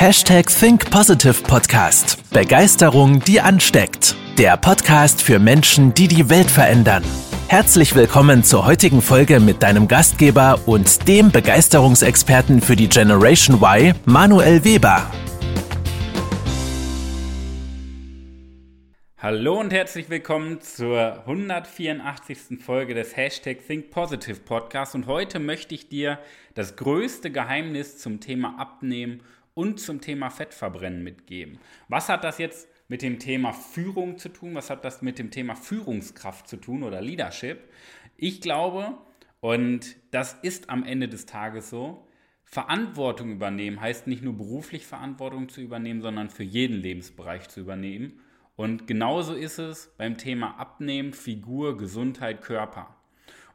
Hashtag Think Positive Podcast. Begeisterung, die ansteckt. Der Podcast für Menschen, die die Welt verändern. Herzlich willkommen zur heutigen Folge mit deinem Gastgeber und dem Begeisterungsexperten für die Generation Y, Manuel Weber. Hallo und herzlich willkommen zur 184. Folge des Hashtag Think Positive Podcast. Und heute möchte ich dir das größte Geheimnis zum Thema Abnehmen und zum Thema Fettverbrennen mitgeben. Was hat das jetzt mit dem Thema Führung zu tun? Was hat das mit dem Thema Führungskraft zu tun oder Leadership? Ich glaube, und das ist am Ende des Tages so, Verantwortung übernehmen heißt nicht nur beruflich Verantwortung zu übernehmen, sondern für jeden Lebensbereich zu übernehmen. Und genauso ist es beim Thema Abnehmen, Figur, Gesundheit, Körper.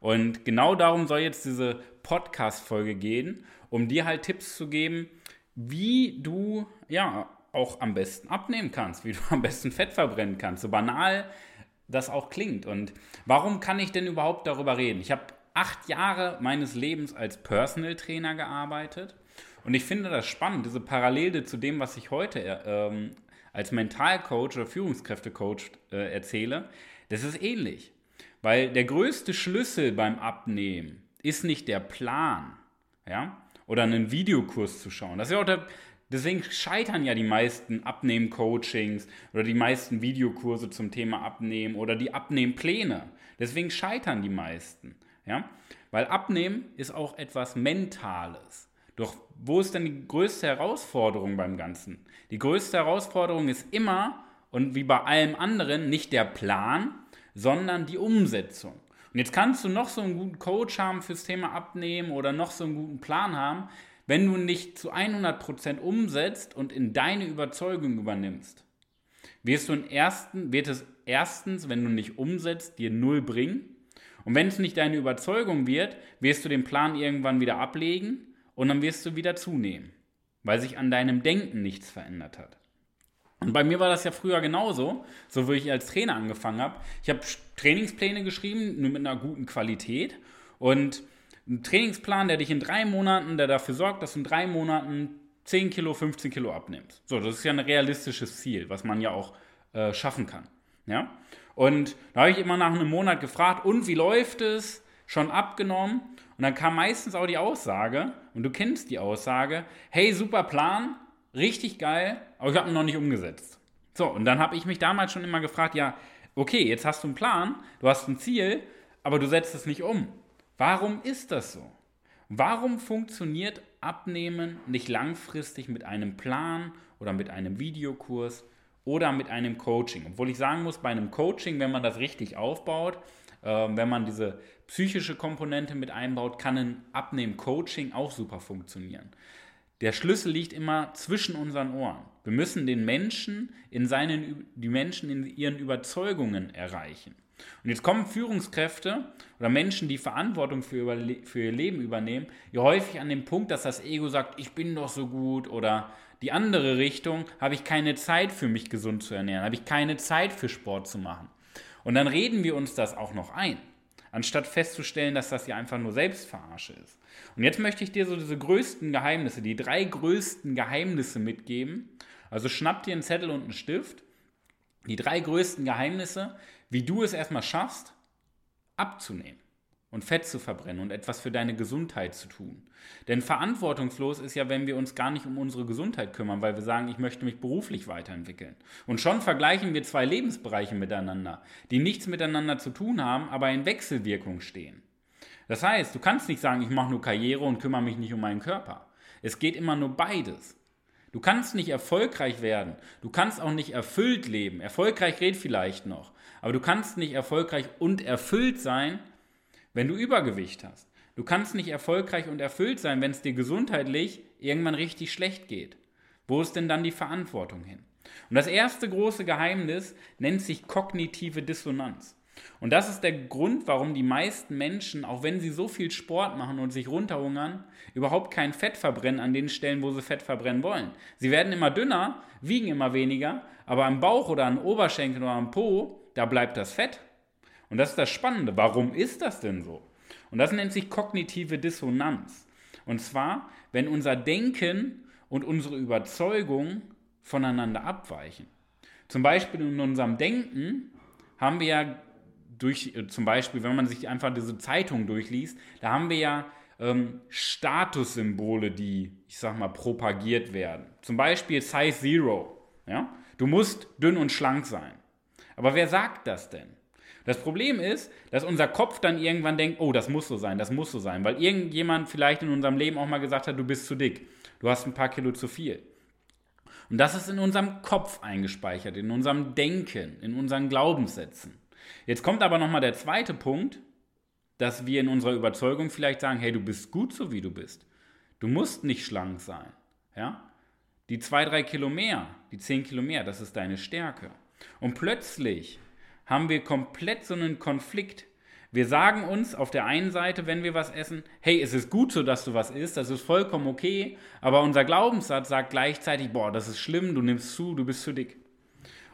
Und genau darum soll jetzt diese Podcast-Folge gehen, um dir halt Tipps zu geben, wie du ja auch am besten abnehmen kannst, wie du am besten Fett verbrennen kannst. So banal das auch klingt. Und warum kann ich denn überhaupt darüber reden? Ich habe acht Jahre meines Lebens als Personal Trainer gearbeitet. Und ich finde das spannend, diese Parallele zu dem, was ich heute ähm, als Mentalcoach oder Führungskräftecoach äh, erzähle. Das ist ähnlich. Weil der größte Schlüssel beim Abnehmen ist nicht der Plan, ja, oder einen Videokurs zu schauen. Das ist ja auch der, deswegen scheitern ja die meisten Abnehmen-Coachings oder die meisten Videokurse zum Thema Abnehmen oder die Abnehmpläne. Deswegen scheitern die meisten. Ja? Weil Abnehmen ist auch etwas Mentales. Doch wo ist denn die größte Herausforderung beim Ganzen? Die größte Herausforderung ist immer und wie bei allem anderen nicht der Plan, sondern die Umsetzung. Und jetzt kannst du noch so einen guten Coach haben fürs Thema Abnehmen oder noch so einen guten Plan haben, wenn du nicht zu 100% umsetzt und in deine Überzeugung übernimmst. Wirst du in ersten, wird es erstens, wenn du nicht umsetzt, dir null bringen. Und wenn es nicht deine Überzeugung wird, wirst du den Plan irgendwann wieder ablegen und dann wirst du wieder zunehmen, weil sich an deinem Denken nichts verändert hat. Und bei mir war das ja früher genauso, so wie ich als Trainer angefangen habe. Ich habe Trainingspläne geschrieben, nur mit einer guten Qualität. Und ein Trainingsplan, der dich in drei Monaten, der dafür sorgt, dass du in drei Monaten 10 Kilo, 15 Kilo abnimmst. So, das ist ja ein realistisches Ziel, was man ja auch äh, schaffen kann. Ja? Und da habe ich immer nach einem Monat gefragt, und wie läuft es? Schon abgenommen? Und dann kam meistens auch die Aussage, und du kennst die Aussage, hey, super Plan, richtig geil, aber ich habe ihn noch nicht umgesetzt. So, und dann habe ich mich damals schon immer gefragt, ja, okay, jetzt hast du einen Plan, du hast ein Ziel, aber du setzt es nicht um. Warum ist das so? Warum funktioniert Abnehmen nicht langfristig mit einem Plan oder mit einem Videokurs oder mit einem Coaching? Obwohl ich sagen muss, bei einem Coaching, wenn man das richtig aufbaut, äh, wenn man diese psychische Komponente mit einbaut, kann ein Abnehmen-Coaching auch super funktionieren. Der Schlüssel liegt immer zwischen unseren Ohren. Wir müssen den Menschen in seinen, die Menschen in ihren Überzeugungen erreichen. Und jetzt kommen Führungskräfte oder Menschen, die Verantwortung für, für ihr Leben übernehmen, ja häufig an den Punkt, dass das Ego sagt, ich bin doch so gut oder die andere Richtung, habe ich keine Zeit für mich gesund zu ernähren, habe ich keine Zeit für Sport zu machen. Und dann reden wir uns das auch noch ein anstatt festzustellen, dass das ja einfach nur Selbstverarsche ist. Und jetzt möchte ich dir so diese größten Geheimnisse, die drei größten Geheimnisse mitgeben. Also schnapp dir einen Zettel und einen Stift. Die drei größten Geheimnisse, wie du es erstmal schaffst, abzunehmen und Fett zu verbrennen und etwas für deine Gesundheit zu tun. Denn verantwortungslos ist ja, wenn wir uns gar nicht um unsere Gesundheit kümmern, weil wir sagen, ich möchte mich beruflich weiterentwickeln. Und schon vergleichen wir zwei Lebensbereiche miteinander, die nichts miteinander zu tun haben, aber in Wechselwirkung stehen. Das heißt, du kannst nicht sagen, ich mache nur Karriere und kümmere mich nicht um meinen Körper. Es geht immer nur beides. Du kannst nicht erfolgreich werden. Du kannst auch nicht erfüllt leben. Erfolgreich geht vielleicht noch. Aber du kannst nicht erfolgreich und erfüllt sein, wenn du Übergewicht hast. Du kannst nicht erfolgreich und erfüllt sein, wenn es dir gesundheitlich irgendwann richtig schlecht geht. Wo ist denn dann die Verantwortung hin? Und das erste große Geheimnis nennt sich kognitive Dissonanz. Und das ist der Grund, warum die meisten Menschen, auch wenn sie so viel Sport machen und sich runterhungern, überhaupt kein Fett verbrennen an den Stellen, wo sie Fett verbrennen wollen. Sie werden immer dünner, wiegen immer weniger, aber am Bauch oder am Oberschenkel oder am Po, da bleibt das Fett. Und das ist das Spannende. Warum ist das denn so? Und das nennt sich kognitive Dissonanz. Und zwar, wenn unser Denken und unsere Überzeugungen voneinander abweichen. Zum Beispiel in unserem Denken haben wir ja durch, äh, zum Beispiel, wenn man sich einfach diese Zeitung durchliest, da haben wir ja ähm, Statussymbole, die, ich sag mal, propagiert werden. Zum Beispiel Size Zero. Ja? Du musst dünn und schlank sein. Aber wer sagt das denn? Das Problem ist, dass unser Kopf dann irgendwann denkt, oh, das muss so sein, das muss so sein, weil irgendjemand vielleicht in unserem Leben auch mal gesagt hat, du bist zu dick, du hast ein paar Kilo zu viel. Und das ist in unserem Kopf eingespeichert, in unserem Denken, in unseren Glaubenssätzen. Jetzt kommt aber nochmal der zweite Punkt, dass wir in unserer Überzeugung vielleicht sagen, hey, du bist gut so wie du bist. Du musst nicht schlank sein. Ja? Die zwei, drei Kilo mehr, die zehn Kilo mehr, das ist deine Stärke. Und plötzlich haben wir komplett so einen Konflikt. Wir sagen uns auf der einen Seite, wenn wir was essen, hey, es ist gut so, dass du was isst, das ist vollkommen okay, aber unser Glaubenssatz sagt gleichzeitig, boah, das ist schlimm, du nimmst zu, du bist zu dick.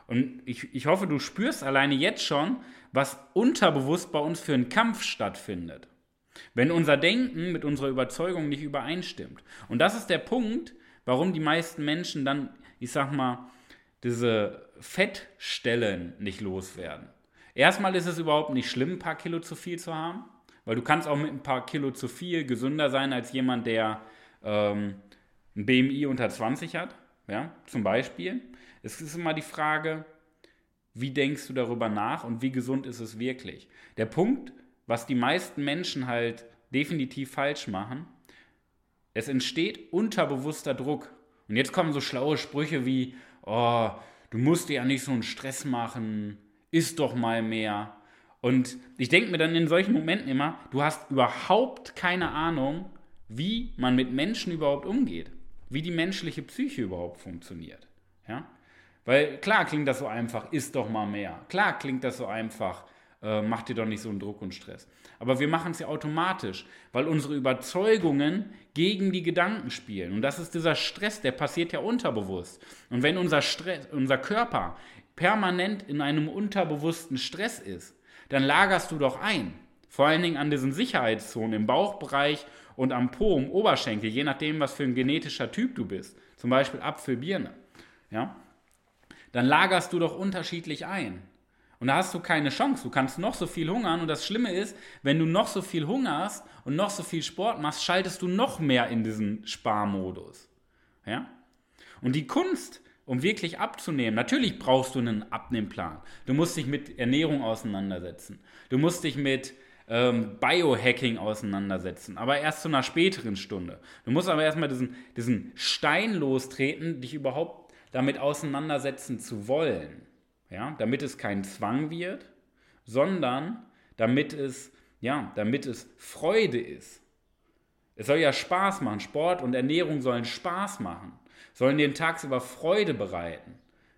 Und ich, ich hoffe, du spürst alleine jetzt schon, was unterbewusst bei uns für einen Kampf stattfindet. Wenn unser Denken mit unserer Überzeugung nicht übereinstimmt. Und das ist der Punkt, warum die meisten Menschen dann, ich sag mal, diese Fettstellen nicht loswerden. Erstmal ist es überhaupt nicht schlimm, ein paar Kilo zu viel zu haben, weil du kannst auch mit ein paar Kilo zu viel gesünder sein als jemand, der ähm, ein BMI unter 20 hat, ja, zum Beispiel. Es ist immer die Frage, wie denkst du darüber nach und wie gesund ist es wirklich? Der Punkt, was die meisten Menschen halt definitiv falsch machen, es entsteht unterbewusster Druck. Und jetzt kommen so schlaue Sprüche wie, oh, du musst dir ja nicht so einen Stress machen, isst doch mal mehr. Und ich denke mir dann in solchen Momenten immer, du hast überhaupt keine Ahnung, wie man mit Menschen überhaupt umgeht, wie die menschliche Psyche überhaupt funktioniert. Ja? Weil klar klingt das so einfach, isst doch mal mehr. Klar klingt das so einfach, äh, mach dir doch nicht so einen Druck und Stress. Aber wir machen es ja automatisch, weil unsere Überzeugungen gegen die Gedanken spielen. Und das ist dieser Stress, der passiert ja unterbewusst. Und wenn unser, Stress, unser Körper permanent in einem unterbewussten Stress ist, dann lagerst du doch ein. Vor allen Dingen an diesen Sicherheitszonen im Bauchbereich und am Po, im Oberschenkel, je nachdem, was für ein genetischer Typ du bist. Zum Beispiel Apfelbirne. Ja? Dann lagerst du doch unterschiedlich ein. Und da hast du keine Chance. Du kannst noch so viel hungern. Und das Schlimme ist, wenn du noch so viel hungerst und noch so viel Sport machst, schaltest du noch mehr in diesen Sparmodus. Ja? Und die Kunst, um wirklich abzunehmen, natürlich brauchst du einen Abnehmplan. Du musst dich mit Ernährung auseinandersetzen. Du musst dich mit ähm, Biohacking auseinandersetzen, aber erst zu einer späteren Stunde. Du musst aber erstmal diesen, diesen Stein lostreten, dich überhaupt damit auseinandersetzen zu wollen ja, damit es kein Zwang wird, sondern damit es, ja, damit es Freude ist. Es soll ja Spaß machen. Sport und Ernährung sollen Spaß machen, sollen den tagsüber Freude bereiten,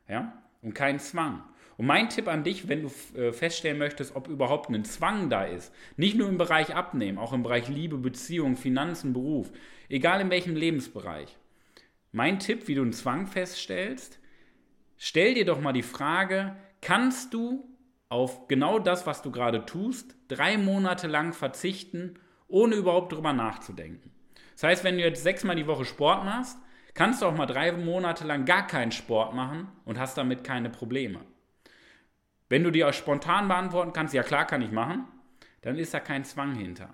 ja, und kein Zwang. Und mein Tipp an dich, wenn du äh, feststellen möchtest, ob überhaupt ein Zwang da ist, nicht nur im Bereich Abnehmen, auch im Bereich Liebe, Beziehung, Finanzen, Beruf, egal in welchem Lebensbereich. Mein Tipp, wie du einen Zwang feststellst, Stell dir doch mal die Frage, kannst du auf genau das, was du gerade tust, drei Monate lang verzichten, ohne überhaupt drüber nachzudenken? Das heißt, wenn du jetzt sechsmal die Woche Sport machst, kannst du auch mal drei Monate lang gar keinen Sport machen und hast damit keine Probleme. Wenn du dir auch spontan beantworten kannst, ja klar kann ich machen, dann ist da kein Zwang hinter.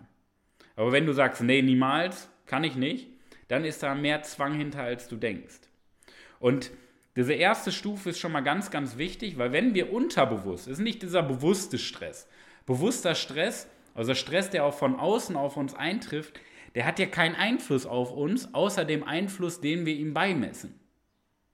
Aber wenn du sagst, nee, niemals, kann ich nicht, dann ist da mehr Zwang hinter, als du denkst. Und diese erste Stufe ist schon mal ganz, ganz wichtig, weil wenn wir unterbewusst, ist nicht dieser bewusste Stress. Bewusster Stress, also Stress, der auch von außen auf uns eintrifft, der hat ja keinen Einfluss auf uns, außer dem Einfluss, den wir ihm beimessen.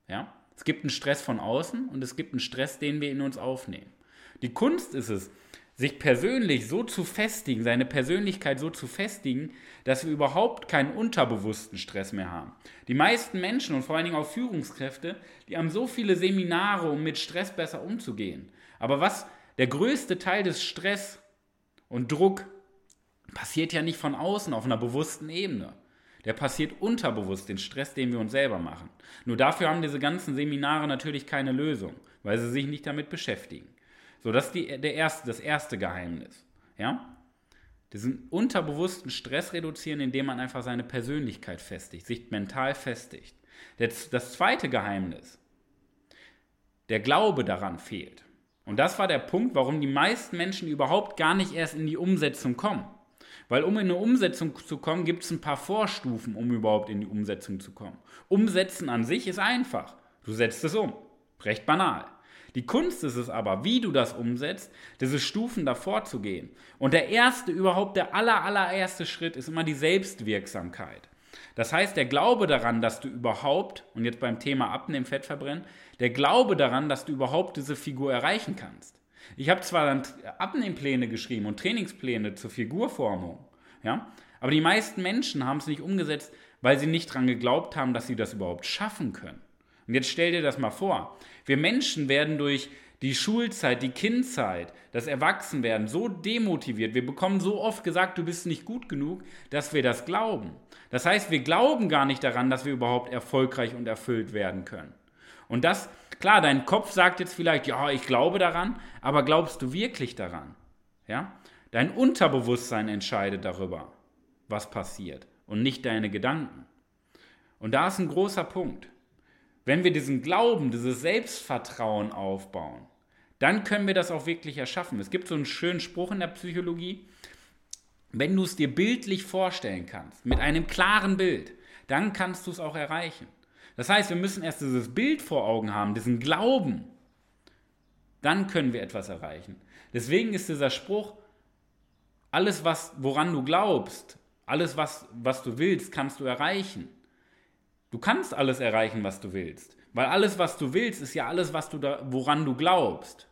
Ja? Es gibt einen Stress von außen und es gibt einen Stress, den wir in uns aufnehmen. Die Kunst ist es, sich persönlich so zu festigen, seine Persönlichkeit so zu festigen, dass wir überhaupt keinen unterbewussten Stress mehr haben. Die meisten Menschen und vor allen Dingen auch Führungskräfte, die haben so viele Seminare, um mit Stress besser umzugehen. Aber was der größte Teil des Stress und Druck passiert ja nicht von außen auf einer bewussten Ebene. Der passiert unterbewusst, den Stress, den wir uns selber machen. Nur dafür haben diese ganzen Seminare natürlich keine Lösung, weil sie sich nicht damit beschäftigen. So, das ist die, der erste, das erste Geheimnis. Ja? Diesen unterbewussten Stress reduzieren, indem man einfach seine Persönlichkeit festigt, sich mental festigt. Das zweite Geheimnis, der Glaube daran fehlt. Und das war der Punkt, warum die meisten Menschen überhaupt gar nicht erst in die Umsetzung kommen. Weil um in eine Umsetzung zu kommen, gibt es ein paar Vorstufen, um überhaupt in die Umsetzung zu kommen. Umsetzen an sich ist einfach. Du setzt es um. Recht banal. Die Kunst ist es aber, wie du das umsetzt, diese Stufen davor zu gehen. Und der erste, überhaupt der aller, allererste Schritt ist immer die Selbstwirksamkeit. Das heißt, der Glaube daran, dass du überhaupt, und jetzt beim Thema Abnehmen, Fett verbrennen, der Glaube daran, dass du überhaupt diese Figur erreichen kannst. Ich habe zwar dann Abnehmpläne geschrieben und Trainingspläne zur Figurformung, ja, aber die meisten Menschen haben es nicht umgesetzt, weil sie nicht daran geglaubt haben, dass sie das überhaupt schaffen können. Und jetzt stell dir das mal vor. Wir Menschen werden durch die Schulzeit, die Kindzeit, das Erwachsenwerden so demotiviert. Wir bekommen so oft gesagt, du bist nicht gut genug, dass wir das glauben. Das heißt, wir glauben gar nicht daran, dass wir überhaupt erfolgreich und erfüllt werden können. Und das, klar, dein Kopf sagt jetzt vielleicht, ja, ich glaube daran, aber glaubst du wirklich daran? Ja? Dein Unterbewusstsein entscheidet darüber, was passiert und nicht deine Gedanken. Und da ist ein großer Punkt. Wenn wir diesen Glauben, dieses Selbstvertrauen aufbauen, dann können wir das auch wirklich erschaffen. Es gibt so einen schönen Spruch in der Psychologie, wenn du es dir bildlich vorstellen kannst, mit einem klaren Bild, dann kannst du es auch erreichen. Das heißt, wir müssen erst dieses Bild vor Augen haben, diesen Glauben. Dann können wir etwas erreichen. Deswegen ist dieser Spruch, alles, was, woran du glaubst, alles, was, was du willst, kannst du erreichen. Du kannst alles erreichen, was du willst. Weil alles, was du willst, ist ja alles, was du da, woran du glaubst.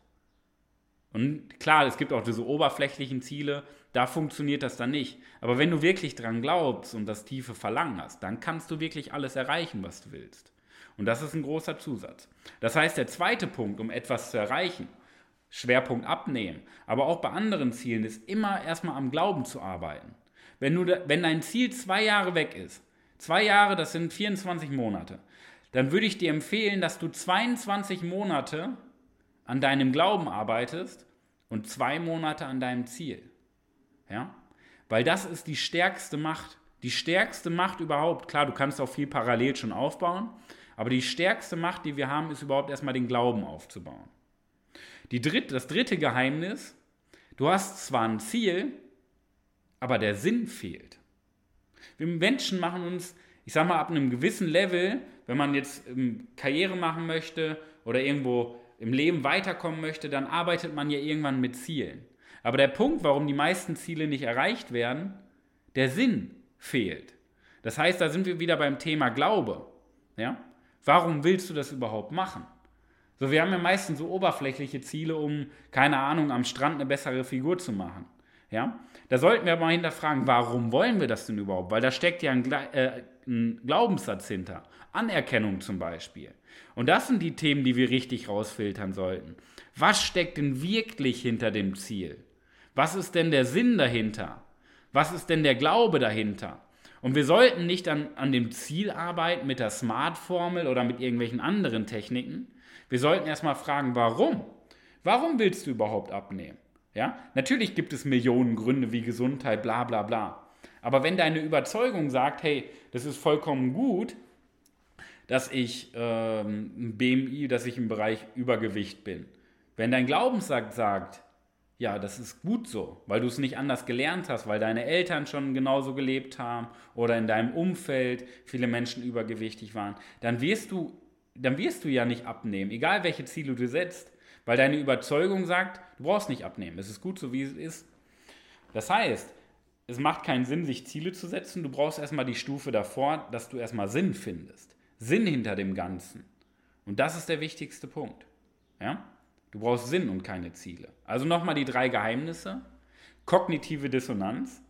Und klar, es gibt auch diese oberflächlichen Ziele, da funktioniert das dann nicht. Aber wenn du wirklich dran glaubst und das tiefe Verlangen hast, dann kannst du wirklich alles erreichen, was du willst. Und das ist ein großer Zusatz. Das heißt, der zweite Punkt, um etwas zu erreichen, Schwerpunkt abnehmen, aber auch bei anderen Zielen, ist immer erstmal am Glauben zu arbeiten. Wenn, du wenn dein Ziel zwei Jahre weg ist, Zwei Jahre, das sind 24 Monate. Dann würde ich dir empfehlen, dass du 22 Monate an deinem Glauben arbeitest und zwei Monate an deinem Ziel. Ja? Weil das ist die stärkste Macht. Die stärkste Macht überhaupt. Klar, du kannst auch viel parallel schon aufbauen, aber die stärkste Macht, die wir haben, ist überhaupt erstmal den Glauben aufzubauen. Die dritte, das dritte Geheimnis, du hast zwar ein Ziel, aber der Sinn fehlt. Wir Menschen machen uns, ich sag mal, ab einem gewissen Level, wenn man jetzt ähm, Karriere machen möchte oder irgendwo im Leben weiterkommen möchte, dann arbeitet man ja irgendwann mit Zielen. Aber der Punkt, warum die meisten Ziele nicht erreicht werden, der Sinn fehlt. Das heißt, da sind wir wieder beim Thema Glaube. Ja? Warum willst du das überhaupt machen? So, wir haben ja meistens so oberflächliche Ziele, um, keine Ahnung, am Strand eine bessere Figur zu machen. Ja? Da sollten wir mal hinterfragen, warum wollen wir das denn überhaupt? Weil da steckt ja ein, äh, ein Glaubenssatz hinter. Anerkennung zum Beispiel. Und das sind die Themen, die wir richtig rausfiltern sollten. Was steckt denn wirklich hinter dem Ziel? Was ist denn der Sinn dahinter? Was ist denn der Glaube dahinter? Und wir sollten nicht an, an dem Ziel arbeiten mit der Smart-Formel oder mit irgendwelchen anderen Techniken. Wir sollten erstmal fragen, warum? Warum willst du überhaupt abnehmen? Ja? Natürlich gibt es Millionen Gründe wie Gesundheit, bla bla bla. Aber wenn deine Überzeugung sagt, hey, das ist vollkommen gut, dass ich ähm, ein BMI, dass ich im Bereich Übergewicht bin. Wenn dein Glaubenssatz sagt, ja, das ist gut so, weil du es nicht anders gelernt hast, weil deine Eltern schon genauso gelebt haben oder in deinem Umfeld viele Menschen übergewichtig waren, dann wirst du, dann wirst du ja nicht abnehmen, egal welche Ziele du setzt. Weil deine Überzeugung sagt, du brauchst nicht abnehmen. Es ist gut so, wie es ist. Das heißt, es macht keinen Sinn, sich Ziele zu setzen. Du brauchst erstmal die Stufe davor, dass du erstmal Sinn findest. Sinn hinter dem Ganzen. Und das ist der wichtigste Punkt. Ja? Du brauchst Sinn und keine Ziele. Also nochmal die drei Geheimnisse. Kognitive Dissonanz.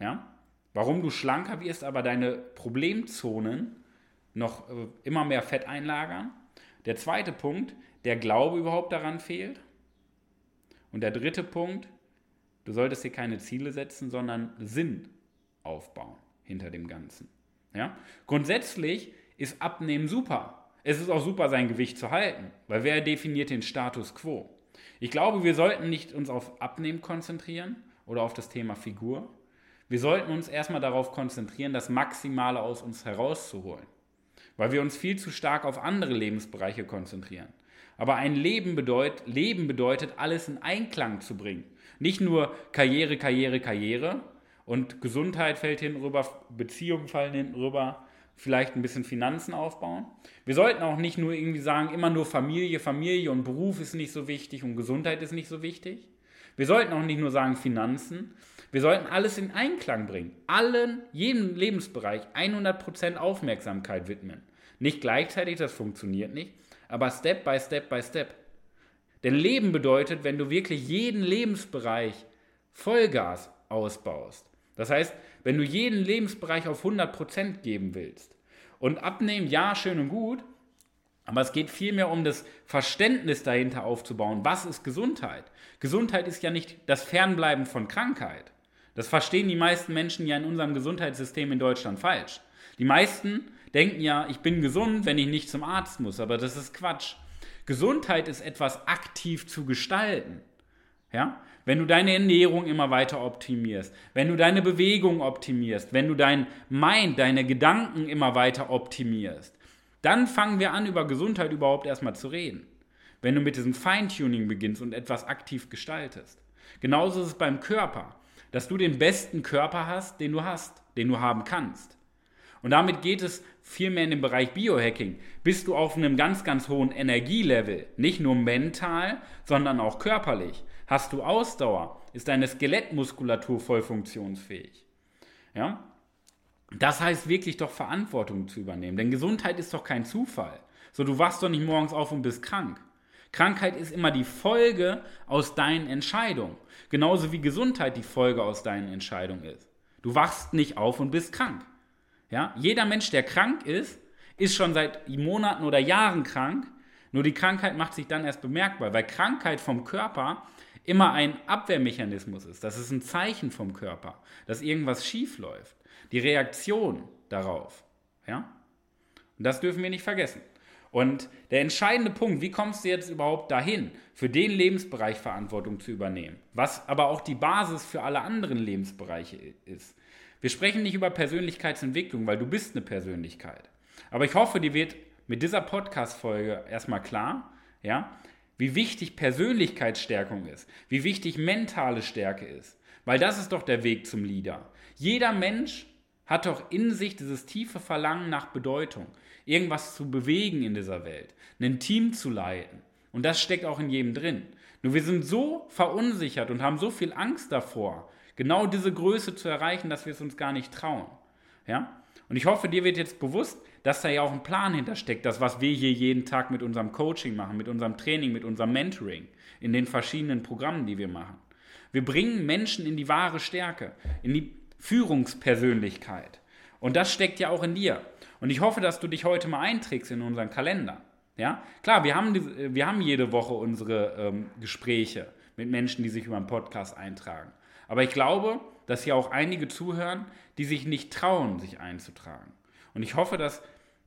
Ja? Warum du schlanker wirst, aber deine Problemzonen noch äh, immer mehr Fett einlagern. Der zweite Punkt, der Glaube überhaupt daran fehlt. Und der dritte Punkt, du solltest dir keine Ziele setzen, sondern Sinn aufbauen hinter dem Ganzen. Ja? Grundsätzlich ist Abnehmen super. Es ist auch super, sein Gewicht zu halten, weil wer definiert den Status quo? Ich glaube, wir sollten nicht uns auf Abnehmen konzentrieren oder auf das Thema Figur. Wir sollten uns erstmal darauf konzentrieren, das Maximale aus uns herauszuholen. weil wir uns viel zu stark auf andere Lebensbereiche konzentrieren. Aber ein Leben bedeutet, Leben bedeutet, alles in Einklang zu bringen. Nicht nur Karriere, Karriere, Karriere und Gesundheit fällt hinten rüber, Beziehungen fallen hinten rüber, vielleicht ein bisschen Finanzen aufbauen. Wir sollten auch nicht nur irgendwie sagen, immer nur Familie, Familie und Beruf ist nicht so wichtig und Gesundheit ist nicht so wichtig. Wir sollten auch nicht nur sagen Finanzen. Wir sollten alles in Einklang bringen. Allen, jedem Lebensbereich 100% Aufmerksamkeit widmen. Nicht gleichzeitig, das funktioniert nicht, aber Step by Step by Step. Denn Leben bedeutet, wenn du wirklich jeden Lebensbereich Vollgas ausbaust. Das heißt, wenn du jeden Lebensbereich auf 100% geben willst. Und abnehmen, ja, schön und gut, aber es geht vielmehr um das Verständnis dahinter aufzubauen. Was ist Gesundheit? Gesundheit ist ja nicht das Fernbleiben von Krankheit. Das verstehen die meisten Menschen ja in unserem Gesundheitssystem in Deutschland falsch. Die meisten denken ja, ich bin gesund, wenn ich nicht zum Arzt muss, aber das ist Quatsch. Gesundheit ist etwas aktiv zu gestalten. Ja? Wenn du deine Ernährung immer weiter optimierst, wenn du deine Bewegung optimierst, wenn du dein Mind, deine Gedanken immer weiter optimierst, dann fangen wir an, über Gesundheit überhaupt erstmal zu reden. Wenn du mit diesem Feintuning beginnst und etwas aktiv gestaltest. Genauso ist es beim Körper, dass du den besten Körper hast, den du hast, den du haben kannst. Und damit geht es vielmehr in den Bereich Biohacking. Bist du auf einem ganz, ganz hohen Energielevel, nicht nur mental, sondern auch körperlich. Hast du Ausdauer? Ist deine Skelettmuskulatur voll funktionsfähig? Ja? Das heißt wirklich doch Verantwortung zu übernehmen. Denn Gesundheit ist doch kein Zufall. So, du wachst doch nicht morgens auf und bist krank. Krankheit ist immer die Folge aus deinen Entscheidungen. Genauso wie Gesundheit die Folge aus deinen Entscheidungen ist. Du wachst nicht auf und bist krank. Ja? Jeder Mensch, der krank ist, ist schon seit Monaten oder Jahren krank. Nur die Krankheit macht sich dann erst bemerkbar, weil Krankheit vom Körper immer ein Abwehrmechanismus ist. Das ist ein Zeichen vom Körper, dass irgendwas schief läuft. Die Reaktion darauf. Ja? Und das dürfen wir nicht vergessen. Und der entscheidende Punkt, wie kommst du jetzt überhaupt dahin, für den Lebensbereich Verantwortung zu übernehmen, was aber auch die Basis für alle anderen Lebensbereiche ist. Wir sprechen nicht über Persönlichkeitsentwicklung, weil du bist eine Persönlichkeit. Aber ich hoffe, dir wird mit dieser Podcast-Folge erstmal klar, ja, wie wichtig Persönlichkeitsstärkung ist, wie wichtig mentale Stärke ist. Weil das ist doch der Weg zum Leader. Jeder Mensch hat doch in sich dieses tiefe Verlangen nach Bedeutung, irgendwas zu bewegen in dieser Welt, ein Team zu leiten. Und das steckt auch in jedem drin. Nur wir sind so verunsichert und haben so viel Angst davor, genau diese Größe zu erreichen, dass wir es uns gar nicht trauen. Ja? Und ich hoffe, dir wird jetzt bewusst, dass da ja auch ein Plan hintersteckt, das, was wir hier jeden Tag mit unserem Coaching machen, mit unserem Training, mit unserem Mentoring, in den verschiedenen Programmen, die wir machen. Wir bringen Menschen in die wahre Stärke, in die Führungspersönlichkeit. Und das steckt ja auch in dir. Und ich hoffe, dass du dich heute mal einträgst in unseren Kalender. Ja, klar, wir haben, wir haben jede Woche unsere ähm, Gespräche mit Menschen, die sich über einen Podcast eintragen. Aber ich glaube, dass hier auch einige zuhören, die sich nicht trauen, sich einzutragen. Und ich hoffe, dass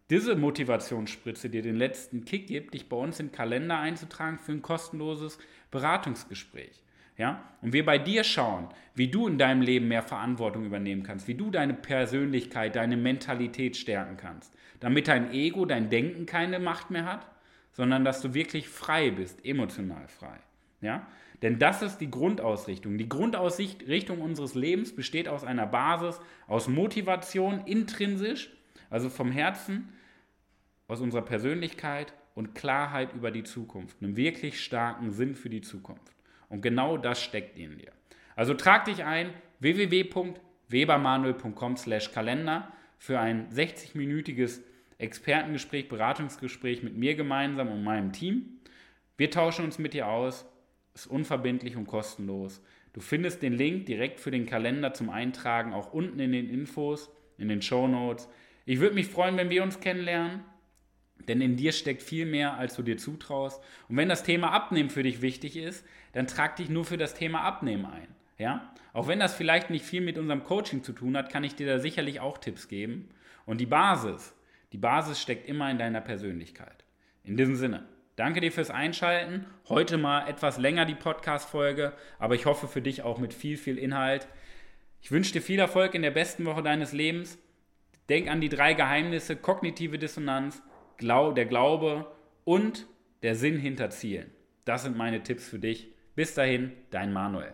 diese Motivationsspritze dir den letzten Kick gibt, dich bei uns in den Kalender einzutragen für ein kostenloses Beratungsgespräch. Ja? Und wir bei dir schauen, wie du in deinem Leben mehr Verantwortung übernehmen kannst, wie du deine Persönlichkeit, deine Mentalität stärken kannst, damit dein Ego, dein Denken keine Macht mehr hat, sondern dass du wirklich frei bist, emotional frei. Ja? Denn das ist die Grundausrichtung. Die Grundausrichtung unseres Lebens besteht aus einer Basis, aus Motivation intrinsisch, also vom Herzen, aus unserer Persönlichkeit und Klarheit über die Zukunft, einem wirklich starken Sinn für die Zukunft. Und genau das steckt in dir. Also trag dich ein www.webermanuel.com/kalender für ein 60-minütiges Expertengespräch, Beratungsgespräch mit mir gemeinsam und meinem Team. Wir tauschen uns mit dir aus ist unverbindlich und kostenlos. Du findest den Link direkt für den Kalender zum Eintragen auch unten in den Infos, in den Show Notes. Ich würde mich freuen, wenn wir uns kennenlernen, denn in dir steckt viel mehr, als du dir zutraust. Und wenn das Thema Abnehmen für dich wichtig ist, dann trag dich nur für das Thema Abnehmen ein. Ja? Auch wenn das vielleicht nicht viel mit unserem Coaching zu tun hat, kann ich dir da sicherlich auch Tipps geben. Und die Basis, die Basis steckt immer in deiner Persönlichkeit. In diesem Sinne. Danke dir fürs Einschalten. Heute mal etwas länger die Podcast-Folge, aber ich hoffe für dich auch mit viel, viel Inhalt. Ich wünsche dir viel Erfolg in der besten Woche deines Lebens. Denk an die drei Geheimnisse, kognitive Dissonanz, der Glaube und der Sinn hinter Zielen. Das sind meine Tipps für dich. Bis dahin, dein Manuel.